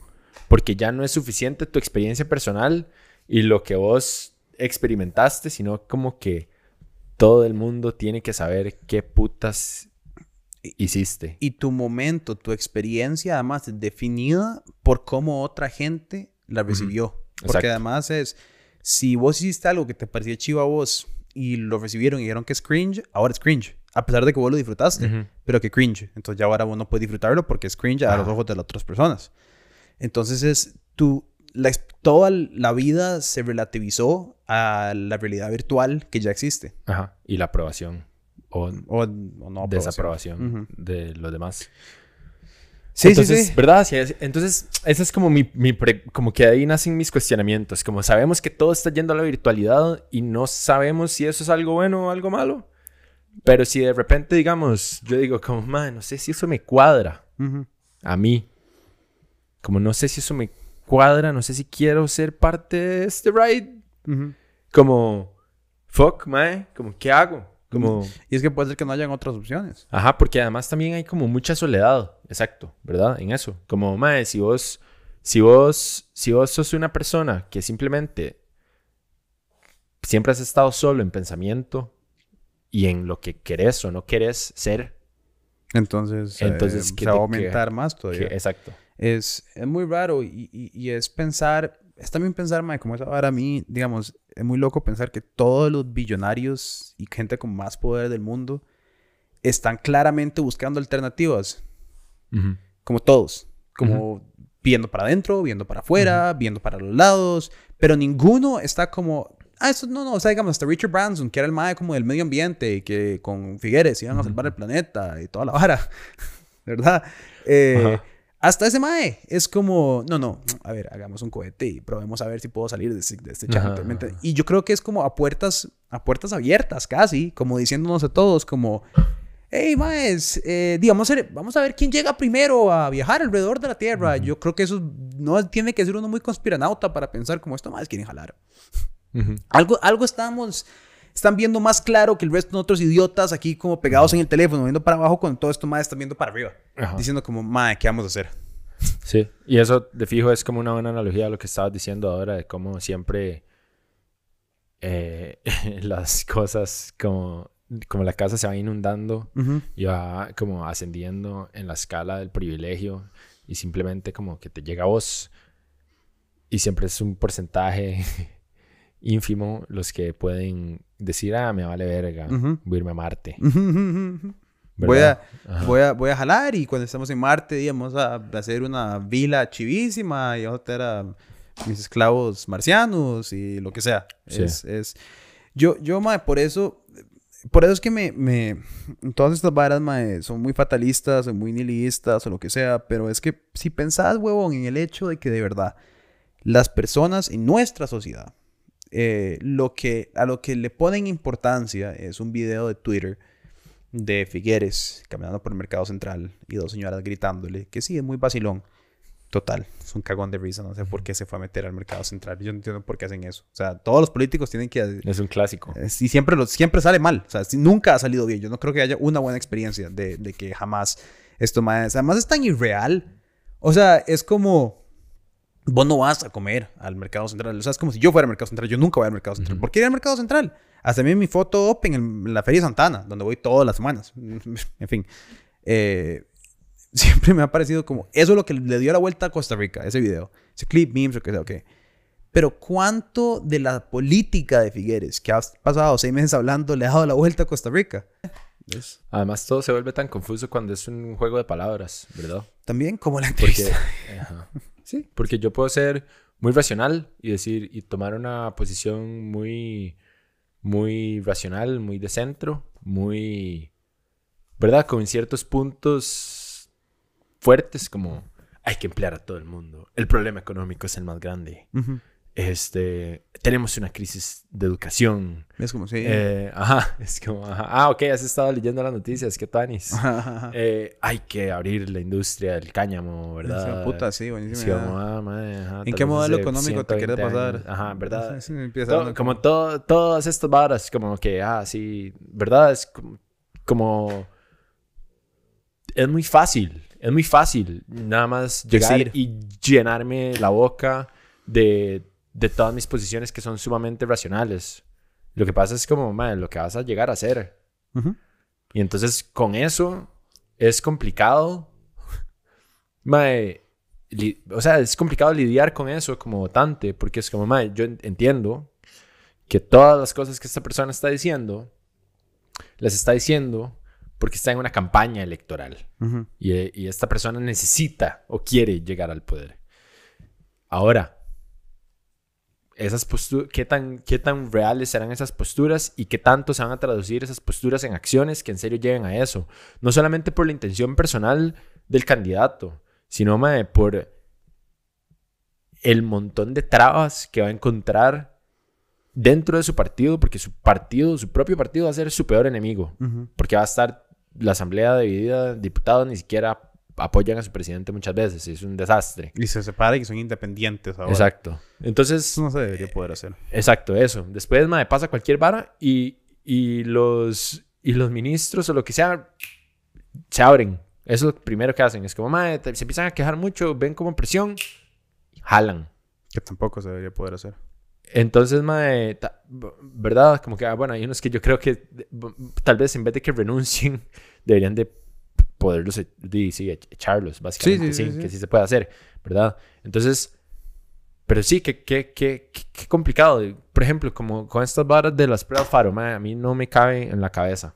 Porque ya no es suficiente tu experiencia personal y lo que vos experimentaste, sino como que todo el mundo tiene que saber qué putas hiciste. Y tu momento, tu experiencia, además, es definida por cómo otra gente la recibió. Porque además es, si vos hiciste algo que te parecía chivo a vos y lo recibieron y dijeron que es cringe, ahora es cringe. A pesar de que vos lo disfrutaste, pero que cringe. Entonces ya ahora vos no puedes disfrutarlo porque es cringe a los Ajá. ojos de las otras personas. Entonces es tu, la, toda la vida se relativizó a la realidad virtual que ya existe. Ajá. Y la aprobación. O O, o no aprobación. desaprobación Ujú. de los demás. Sí, Entonces, sí, sí. ¿verdad? Entonces, ese es como mi, mi pre- como que ahí nacen mis cuestionamientos. Como sabemos que todo está yendo a la virtualidad y no sabemos si eso es algo bueno o algo malo. Pero si de repente, digamos, yo digo como, man, no sé si eso me cuadra Ujú. a mí. Como no sé si eso me cuadra, no sé si quiero ser parte de este ride. Como, fuck, mae, como, ¿qué hago? Como... Y es que puede ser que no hayan otras opciones. Ajá, porque además también hay como mucha soledad, exacto, ¿verdad? En eso. Como, mae, si vos, si vos, si vos sos una persona que simplemente siempre has estado solo en pensamiento y en lo que querés o no querés ser, Entonces, Entonces, eh, ¿qué se va a aumentar más que- todavía. exacto. Es, es muy raro y, y- y es pensar, es también pensar, mae, como es ahora a mí, digamos, es muy loco pensar que todos los billonarios y gente con más poder del mundo están claramente buscando alternativas, como todos, como viendo para adentro, viendo para afuera, viendo para los lados, pero ninguno está como, ah, eso no, no, o sea, digamos, hasta Richard Branson, que era el mae como del medio ambiente y que con Figueres iban a salvar el planeta y toda la vara, ¿verdad? Eh. Hasta ese mae es como, no, no, a ver, hagamos un cohete y probemos a ver si puedo salir de este, de este ajá. Y yo creo que es como a puertas, a puertas abiertas casi, como diciéndonos a todos como, hey, maes, eh, di, vamos, a ver, quién llega primero a viajar alrededor de la Tierra. Yo creo que eso no tiene que ser uno muy conspiranauta para pensar como esto más quieren jalar. Ujú. Algo, algo estamos, están viendo más claro que el resto de otros idiotas aquí como pegados en el teléfono, viendo para abajo cuando todo esto más están viendo para arriba. Ajá. Diciendo como, mae, ¿qué vamos a hacer? Sí, y eso de fijo es como una buena analogía a lo que estabas diciendo ahora de cómo siempre eh, las cosas como, como la casa se va inundando Ujú. y va como ascendiendo en la escala del privilegio y simplemente como que te llega a vos y siempre es un porcentaje ínfimo los que pueden decir, ah, me vale verga, Ujú. voy a irme a Marte. Voy a, voy, a, voy a jalar y cuando estemos en Marte, digamos, a hacer una vila chivísima y vamos a tener a mis esclavos marcianos y lo que sea. Sí. Es, es... Yo, yo, mae, por eso, por eso es que me, me, todas estas varas, mae, son muy fatalistas, son muy nihilistas o lo que sea, pero es que si pensás, huevón, en el hecho de que de verdad las personas en nuestra sociedad, eh, lo que, a lo que le ponen importancia es un video de Twitter de Figueres caminando por el mercado central y dos señoras gritándole que sí, es muy vacilón. Total, es un cagón de risa. No sé por qué se fue a meter al mercado central. Yo no entiendo por qué hacen eso. O sea, todos los políticos tienen que. Es un clásico. eh, Y siempre, lo- siempre sale mal. O sea, nunca ha salido bien. Yo no creo que haya una buena experiencia de, de que jamás esto más. Además, es tan irreal. O sea, es como. Vos no vas a comer al mercado central. O sea, es como si yo fuera al mercado central. Yo nunca voy al mercado central. ¿Por qué ir al mercado central? Hasta mí mi foto op en, la Feria Santana, donde voy todas las semanas. En fin. Eh, siempre me ha parecido como. Eso es lo que le dio la vuelta a Costa Rica, ese video. Ese clip, memes, o que sea, ok. Pero ¿cuánto de la política de Figueres, que ha pasado seis meses hablando, le ha dado la vuelta a Costa Rica? Es Además, todo se vuelve tan confuso cuando es un juego de palabras, ¿verdad? También como la Porque, entrevista. ajá. sí, porque yo puedo ser muy racional y decir y tomar una posición muy, muy racional, muy de centro, muy, ¿verdad? Con ciertos puntos fuertes como hay que emplear a todo el mundo. El problema económico es el más grande. Este, tenemos una crisis de educación. Es como si... Eh, ajá, es como, ajá. ah, ok, has estado leyendo las noticias, qué tanis. Eh, hay que abrir la industria del cáñamo, ¿verdad? Puta, sí, buenísima Sí, como, ah, madre, ajá, ¿En qué modelo económico te quieres 120 pasar? Ajá, ¿verdad? Sí, sí, Todo- como todo, todas estas varas, como que, ah, sí, ¿verdad? Es como, como- Es muy fácil, es muy fácil nada más llegar Decir. y llenarme la boca de, de todas mis posiciones que son sumamente racionales. Lo que pasa es como, madre, lo que vas a llegar a hacer. Y entonces con eso es complicado. Mae, o sea, es complicado lidiar con eso como votante, porque es como, mae, yo en- entiendo que todas las cosas que esta persona está diciendo, las está diciendo porque está en una campaña electoral. Y esta persona necesita o quiere llegar al poder. Ahora, esas posturas, ¿qué tan, ¿qué tan reales serán esas posturas y qué tanto se van a traducir esas posturas en acciones que en serio lleguen a eso? No solamente por la intención personal del candidato, sino mae, por el montón de trabas que va a encontrar dentro de su partido, porque su partido, su propio partido va a ser su peor enemigo porque va a estar la asamblea dividida, diputados ni siquiera apoyan a su presidente muchas veces, es un desastre. Y se separan y son independientes ahora. Exacto. Entonces, no se debería poder hacer. exacto, eso. Después, me pasa cualquier vara y, y los y los ministros o lo que sea se abren. Eso es lo primero que hacen. Es como, mae, te- se empiezan a quejar mucho, ven como presión, y jalan. Que tampoco se debería poder hacer. Entonces, b- ¿verdad? Como que, ah, bueno, hay unos que yo creo que tal vez en vez de que renuncien, deberían de poderlos, e- sí, ech- echarlos, básicamente, sí, sí, que sí se puede hacer, ¿verdad? Entonces, pero sí, que, que, que, que- complicado. Por ejemplo, como con estas varas de las pruebas Faro, mae, a mí no me cabe en la cabeza.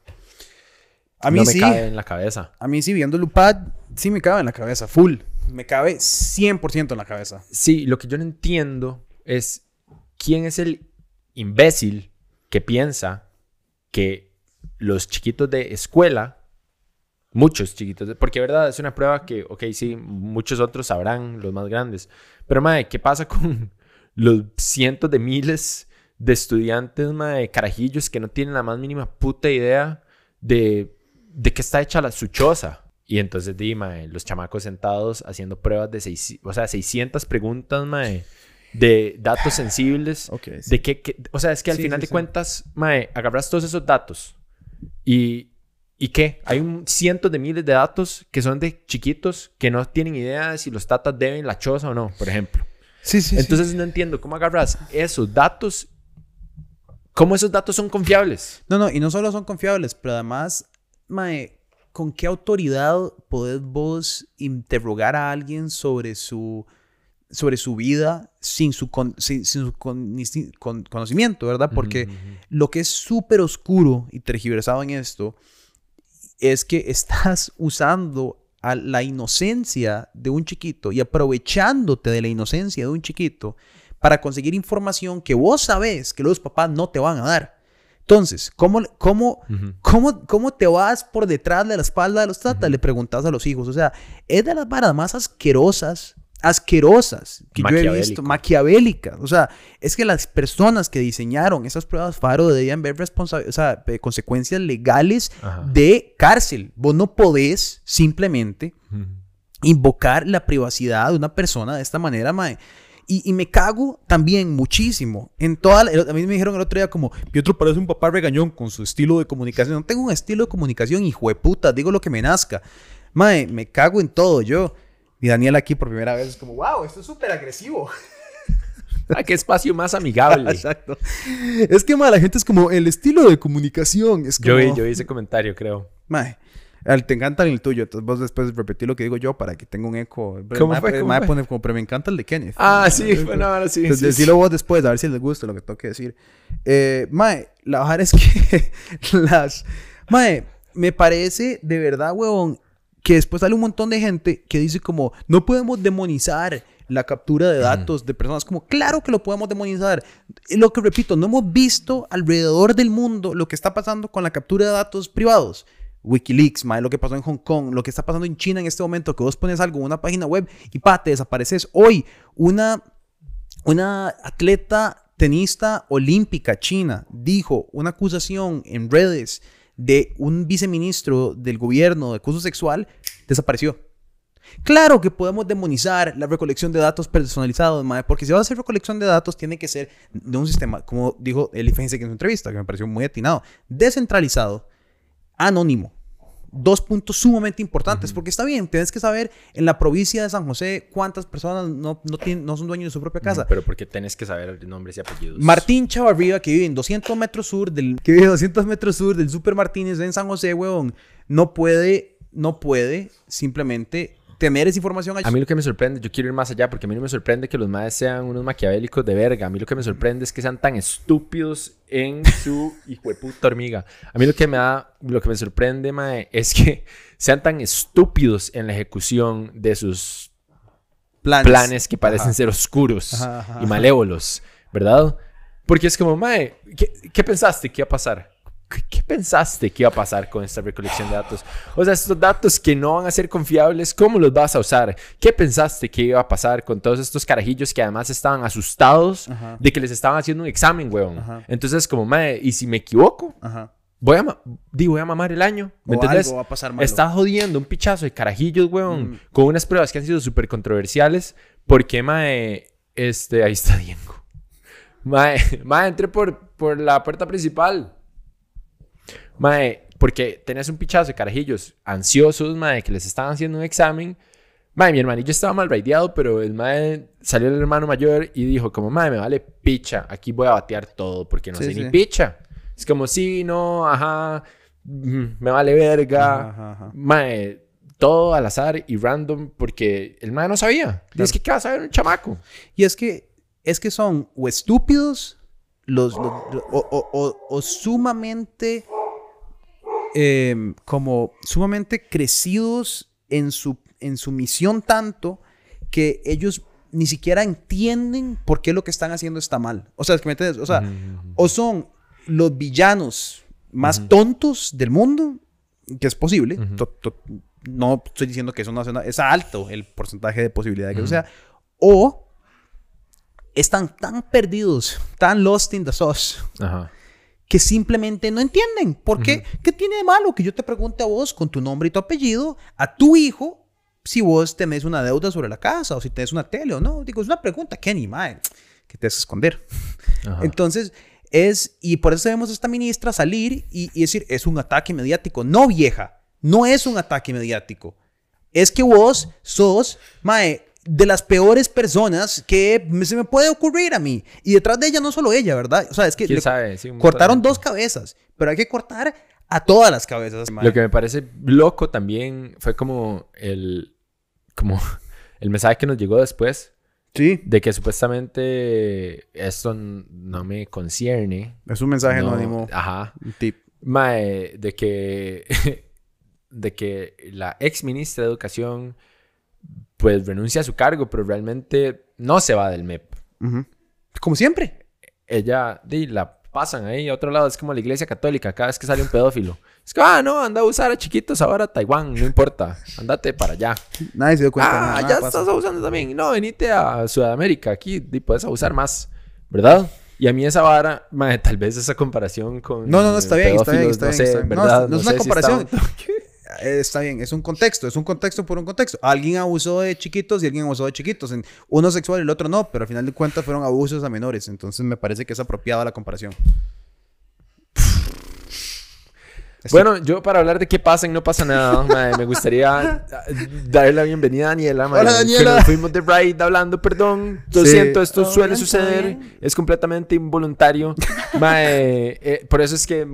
A mí no me sí. cabe en la cabeza. A mí sí, viendo el UPAD, sí me cabe en la cabeza, full. Me cabe 100% en la cabeza. Sí, lo que yo no entiendo es quién es el imbécil que piensa que los chiquitos de escuela, muchos chiquitos, porque verdad es una prueba que, ok, sí, muchos otros sabrán, los más grandes, pero madre, ¿qué pasa con los cientos de miles de estudiantes, madre, carajillos que no tienen la más mínima puta idea de, de qué está hecha la, su choza? Y entonces, di, mae, los chamacos sentados haciendo pruebas de seis, o sea, 600 preguntas, mae, de datos sensibles. Ok. De qué, qué- o sea, es que al Sí, final sí, de cuentas, mae, agarras todos esos datos y, ¿y qué? Hay un cientos de miles de datos que son de chiquitos que no tienen idea de si los tatas deben la choza o no, por ejemplo. Sí, sí, Entonces no entiendo cómo agarras esos datos, cómo esos datos son confiables. No, no, y no solo son confiables, pero además, mae, ¿con qué autoridad podés vos interrogar a alguien sobre su, sobre su vida sin su, con- sin, sin su con- con- conocimiento, verdad? Porque Ujú, ujú. lo que es súper oscuro y tergiversado en esto es que estás usando a la inocencia de un chiquito y aprovechándote de la inocencia de un chiquito para conseguir información que vos sabés que los papás no te van a dar. Entonces, ¿cómo, cómo, cómo, cómo te vas por detrás de la espalda de los tatas? Le preguntas a los hijos. O sea, es de las varas más asquerosas asquerosas que yo he visto, maquiavélicas. O sea, es que las personas que diseñaron esas pruebas Faro debían ver o sea, eh, consecuencias legales Ajá. de cárcel. Vos no podés simplemente invocar la privacidad de una persona de esta manera, mae. Y, y me cago también muchísimo en toda la- A mí me dijeron el otro día como, Pietro parece un papá regañón con su estilo de comunicación. No tengo un estilo de comunicación, hijo de puta, digo lo que me nazca. Mae, me cago en todo yo. Y Daniel aquí por primera vez es como, wow, esto es súper agresivo. Ah, qué espacio más amigable. Exacto. Es que, mae, la gente es como, el estilo de comunicación es como... yo, vi, yo vi ese comentario, creo. Al- te encanta el tuyo, entonces vos después repetí lo que digo yo para que tenga un eco. ¿Cómo Mae, fue? ¿Cómo fue? pone como, pero me encanta el de Kenneth. Ah, sí, bueno, ahora sí. Entonces, sí, decilo vos después, a ver si les gusta lo que tengo que decir. Eh, mae, la verdad es que las... Mae, me parece de verdad, huevón, que después sale un montón de gente que dice como, no podemos demonizar la captura de datos de personas. Como, claro que lo podemos demonizar. Lo que repito, no hemos visto alrededor del mundo lo que está pasando con la captura de datos privados. Wikileaks, mae, lo que pasó en Hong Kong, lo que está pasando en China en este momento, que vos pones algo en una página web y pa, te desapareces. Hoy, una una atleta tenista olímpica china dijo una acusación en redes de un viceministro del gobierno de acoso sexual, desapareció. Claro que podemos demonizar la recolección de datos personalizados, mae, porque si va a hacer recolección de datos tiene que ser de un sistema, como dijo Eli Feinstein en su entrevista, que me pareció muy atinado, descentralizado, anónimo. Dos puntos sumamente importantes, porque está bien, tienes que saber en la provincia de San José cuántas personas no, no, tienen, no son dueños de su propia casa. Pero porque tenés que saber nombres y apellidos. Martín Chavarriba, que vive en 200 metros sur del, que vive a 200 metros sur del Super Martínez en San José, huevón, no puede, no puede simplemente tener esa información allí. A mí lo que me sorprende, yo quiero ir más allá porque a mí no me sorprende que los madres sean unos maquiavélicos de verga. A mí lo que me sorprende es que sean tan estúpidos en su hijo de puta hormiga. A mí lo que me da, lo que me sorprende, mae, es que sean tan estúpidos en la ejecución de sus planes, que parecen Ajá. ser oscuros Ajá, ajá, y malévolos, ¿verdad? Porque es como, mae, ¿qué, qué pensaste que iba a pasar? ¿Qué, pensaste que iba a pasar con esta recolección de datos? O sea, estos datos que no van a ser confiables, ¿cómo los vas a usar? ¿Qué pensaste que iba a pasar con todos estos carajillos que además estaban asustados Ajá. de que les estaban haciendo un examen, weón? Ajá. Entonces, como, mae, ¿y si me equivoco? Ajá. Voy a, digo, voy a mamar el año. ¿Me O entendés? algo va a pasar malo. Está jodiendo un pichazo de carajillos, weón, Mm. con unas pruebas que han sido súper controversiales. Porque, mae, este, ahí está Diego. Mae, mae, entré por, por la puerta principal. Mae, porque tenés un pichazo de carajillos ansiosos, mae, que les estaban haciendo un examen. Mae, mi hermanillo estaba mal raideado, pero el mae salió el hermano mayor y dijo como, mae, me vale picha, aquí voy a batear todo porque no Sí, sé sí. ni picha. Es como, sí, no, ajá, mm, me vale verga. Ajá, ajá, ajá. Mae, todo al azar y random porque el mae no sabía. Y es que, ¿qué va a saber un chamaco? Y es que, es que son o estúpidos, los, los- o, o- o- o sumamente, em, como sumamente crecidos en su, en su misión tanto que ellos ni siquiera entienden por qué lo que están haciendo está mal. O sea, es que me entiendes? O sea, o son los villanos más tontos del mundo, que es posible. Ujú. to- to- no estoy diciendo que eso no es alto el porcentaje de posibilidad de que eso sea. O están tan perdidos, tan lost in the sauce, Ajá. que simplemente no entienden. ¿Por qué? ¿Qué tiene de malo que yo te pregunte a vos con tu nombre y tu apellido, a tu hijo, si vos tenés una deuda sobre la casa o si tenés una tele o no? Digo, es una pregunta, Kenny, mae, que te vas a esconder. Ajá. Entonces, es, y por eso vemos a esta ministra salir y, y decir, es un ataque mediático. No, vieja, no es un ataque mediático. Es que vos sos, mae, de las peores personas que se me puede ocurrir a mí. Y detrás de ella no solo ella, ¿verdad? O sea, es que ¿Quién sabe? Sí, cortaron dos cabezas, pero hay que cortar a todas las cabezas. Lo que me parece loco también fue como el, como el mensaje que nos llegó después Sí, de que supuestamente esto no me concierne. es un mensaje No, anónimo. Ajá. Un tip. Mae, de que, de que la ex ministra de Educación pues renuncia a su cargo, pero realmente no se va del MEP. Como siempre. Ella, di, la pasan ahí a otro lado. Es como la iglesia católica, cada vez que sale un pedófilo. Es que, ah, no, anda a usar a chiquitos ahora a Taiwán, no importa. Andate para allá. Nadie se dio cuenta. Ah, ya pasa. estás abusando también. No, venite a Sudamérica, aquí y puedes abusar más, ¿verdad? Y a mí esa vara, tal vez esa comparación con. No, no, no, está bien, está bien, está no bien, sé, está bien. No, ¿verdad? no es sé una si comparación. está- Eh, Está bien, es un contexto, es un contexto por un contexto. Alguien abusó de chiquitos y alguien abusó de chiquitos. Uno sexual y el otro no, pero al final de cuentas fueron abusos a menores. Entonces me parece que es apropiada la comparación. Bueno, yo para hablar de qué pasa y no pasa nada, mae, me gustaría darle la bienvenida a Daniela. mae, Hola, que Daniela. nos fuimos de ride hablando, perdón. Lo Sí. siento, esto Todo suele suceder. bien. Es completamente involuntario. Mae, eh, por eso es que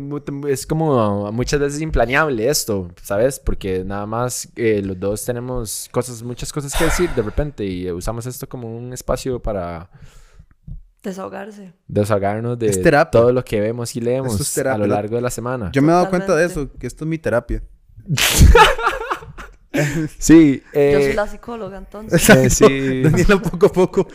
es como muchas veces implaneable esto, ¿sabes? Porque nada más eh, los dos tenemos cosas, muchas cosas que decir de repente y usamos esto como un espacio para Desahogarse. desahogarnos de todo lo que vemos y leemos es a lo largo de la semana. Yo me he dado cuenta de eso, que esto es mi terapia. Sí, Yo eh, soy la psicóloga, entonces. eh, sí. Daniela poco a poco.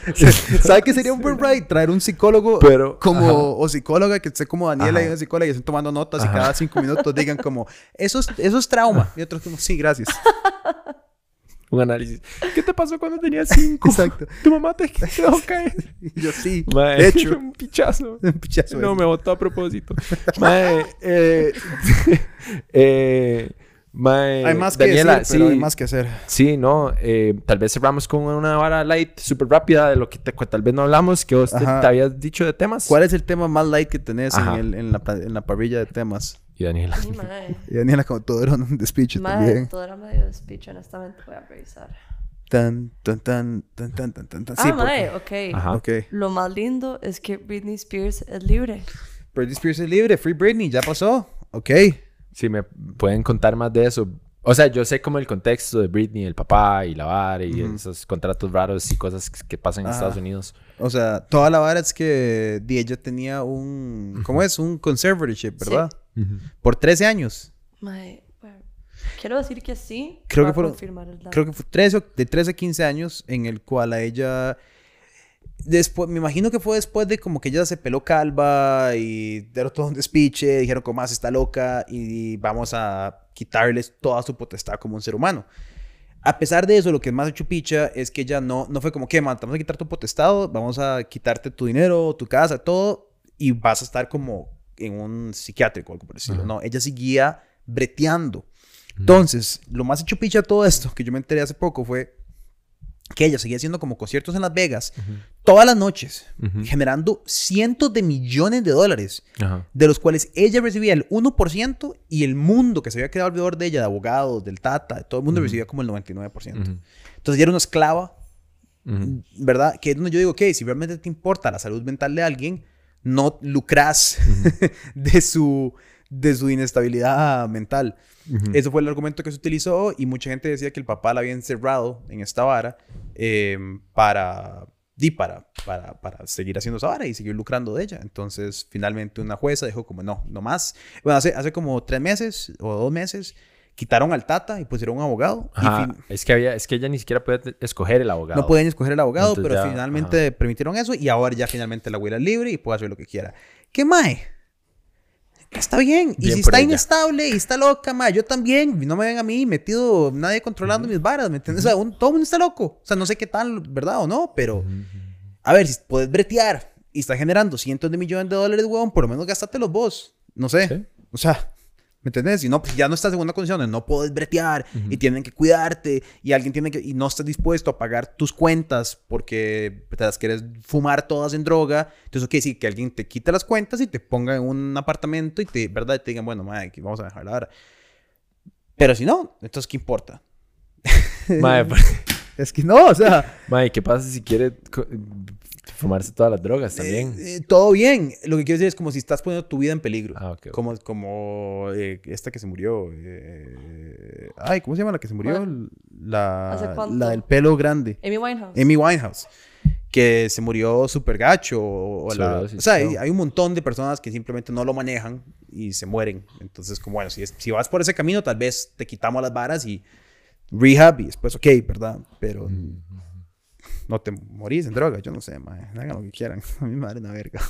¿Sabe qué sería un buen ride? Traer un psicólogo Pero, como, ajá. o psicóloga que esté como Daniela Ajá. y una psicóloga y estén tomando notas y cada cinco minutos digan como, eso es, eso es trauma. Y otros como, sí, gracias. Un análisis. ¿Qué te pasó cuando tenías cinco? Exacto. Tu mamá te dejó caer. Yo sí. Mae, De hecho, un pichazo. un pichazo No, me botó a propósito. Mae, eh, eh, mae, Hay más que Daniela, decir, pero sí, hay más que hacer. sí, no, eh, tal vez cerramos con una vara light súper rápida de lo que te- tal vez no hablamos, que vos te, habías dicho de temas. ¿Cuál es el tema más light que tenés en, Ajá. el- en la, pa- en la parrilla de temas? Y Daniela. Y Daniela como todo era un despiche Mae, también. todo era medio de speech, honestamente. Voy a revisar. Tan, tan, tan, tan, tan, tan, tan, tan. ah, Sí, mae, porque... ok. Ajá. Ok. Lo más lindo es que Britney Spears es libre. Britney Spears es libre. Free Britney. Ya pasó. Ok. Si me pueden contar más de eso. O sea, yo sé como el contexto de Britney, el papá y la vara y esos contratos raros y cosas que, pasan en Ajá. Estados Unidos. O sea, toda la vara es que ella tenía un... ¿Cómo es? Un conservatorship, ¿verdad? Por 13 años. Mae, bueno, quiero decir que sí. Creo que fueron-. Creo que fue 13, o- de 13 a 15 años en el cual a ella... Después, me imagino que fue después de como que ella se peló calva y dieron todo un despiche, dijeron como más está loca y vamos a quitarles toda su potestad como un ser humano. A pesar de eso, lo que es más hecho picha es que ella no, no fue como que, man, te vamos a quitar tu potestad, vamos a quitarte tu dinero, tu casa, todo, y vas a estar como en un psiquiátrico o algo por decirlo. Ajá. No, ella seguía breteando. Entonces, lo más hecho picha de todo esto, que yo me enteré hace poco, fue que ella seguía haciendo como conciertos en Las Vegas todas las noches, generando cientos de millones de dólares, de los cuales ella recibía el 1% y el mundo que se había quedado alrededor de ella, de abogados, del Tata, de todo el mundo recibía como el 99%. Ujú. Entonces ella era una esclava. ¿verdad? Que es donde yo digo, ok, si realmente te importa la salud mental de alguien, no lucras de, su, de su inestabilidad mental. Ujú. Eso fue el argumento que se utilizó y mucha gente decía que el papá la había encerrado en esta vara eh, para, di, para, para, para seguir haciendo esa vara y seguir lucrando de ella. Entonces, finalmente una jueza dijo como, no, no más. Bueno, hace, hace como tres meses o dos meses quitaron al Tata y pusieron un abogado. y Ajá, fin- Es que había, es que ella ni siquiera puede escoger el abogado. no pueden escoger el abogado, Entonces pero ya, finalmente permitieron eso y ahora ya finalmente la abuela es libre y puede hacer lo que quiera. ¿Qué mae? Está bien. Y si está ella. inestable y está loca, mae, yo también. No me ven a mí metido, nadie controlando mis varas, ¿me entiendes? O sea, un- todo el mundo está loco. O sea, no sé qué tal, ¿verdad o no? Pero, Ujú. a ver, si puedes bretear y está generando cientos de millones de dólares, weón, por lo menos gástatelos vos. No sé. Sí. O sea, ¿me entendés? Si no, pues ya no estás en una condición de no puedes bretear Ujú. y tienen que cuidarte y alguien tiene que, y no estás dispuesto a pagar tus cuentas porque te las quieres fumar todas en droga. Entonces, ok, sí, que alguien te quite las cuentas y te ponga en un apartamento y te, ¿verdad? Y te digan, bueno, madre, aquí vamos a dejar ahora. Pero si no, entonces, ¿qué importa? Mae, Es que no, o sea, mae, ¿qué pasa si quiere fumarse todas las drogas también? eh, eh, todo bien. Lo que quiero decir es como si estás poniendo tu vida en peligro. ah, ok. ok. Como, como eh, esta que se murió. eh, ay, ¿cómo se llama la que se murió? La, la del pelo grande. Amy Winehouse. Amy Winehouse. Que se murió súper gacho. O, o la- o sea, hay, hay un montón de personas que simplemente no lo manejan y se mueren. Entonces, como bueno, si, es- si vas por ese camino, tal vez te quitamos las varas y rehab y después, ok, ¿verdad? Pero no te morís en droga. Yo no sé, madre. Hagan lo que quieran. A mi madre una verga.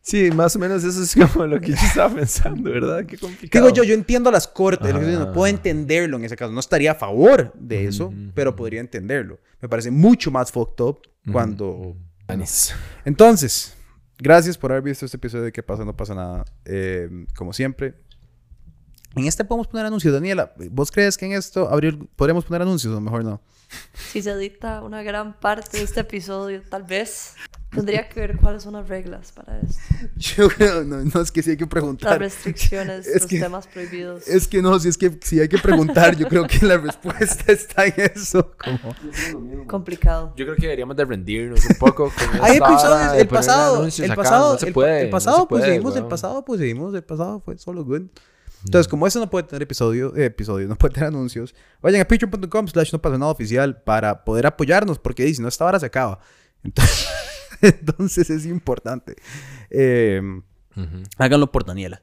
Sí, más o menos eso es como lo que yo estaba pensando, ¿verdad? Qué complicado. Digo yo, yo entiendo las cortes, lo que estoy diciendo, Ajá. puedo entenderlo en ese caso. No estaría a favor de eso, Ujú. pero podría entenderlo. Me parece mucho más fucked up cuando... Anis. Entonces, gracias por haber visto este episodio de ¿Qué pasa? No pasa nada. Eh, como siempre. En este podemos poner anuncios, Daniela. ¿Vos crees que en esto abrir, podríamos poner anuncios o mejor no? Si se edita una gran parte de este episodio, tal vez tendría que ver cuáles son las reglas para esto. Yo creo, no, no, es que sí hay que Las preguntar. restricciones, Es los que- temas prohibidos. Es que no, si es que si hay que preguntar, yo creo que la respuesta está en eso. Como... Complicado. Yo creo que deberíamos de rendirnos un poco. con Hay episodios, el pasado, el acá. pasado, No se el, puede, el no pasado se puede, pusimos, el weón. pasado pusimos, el pasado fue solo good. Entonces, como eso no puede tener episodio, eh, episodio, no puede tener anuncios, vayan a patreon.com slash no pasa nada oficial para poder apoyarnos, porque dice, no, esta hora se acaba. Entonces, entonces es importante. Eh, Ujú. háganlo por Daniela.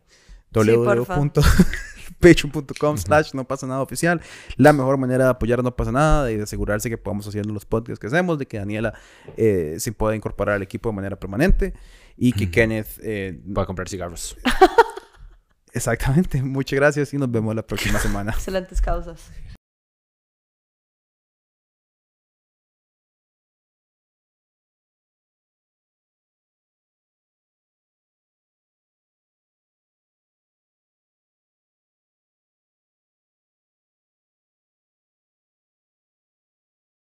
www.patreon.com slash no pasa nada oficial. La mejor manera de apoyar no pasa nada y de asegurarse que podamos hacer los podcasts que hacemos, de que Daniela eh, se pueda incorporar al equipo de manera permanente y que Kenneth... eh, Para comprar cigarros. exactamente. Muchas gracias y nos vemos la próxima semana. Excelentes causas.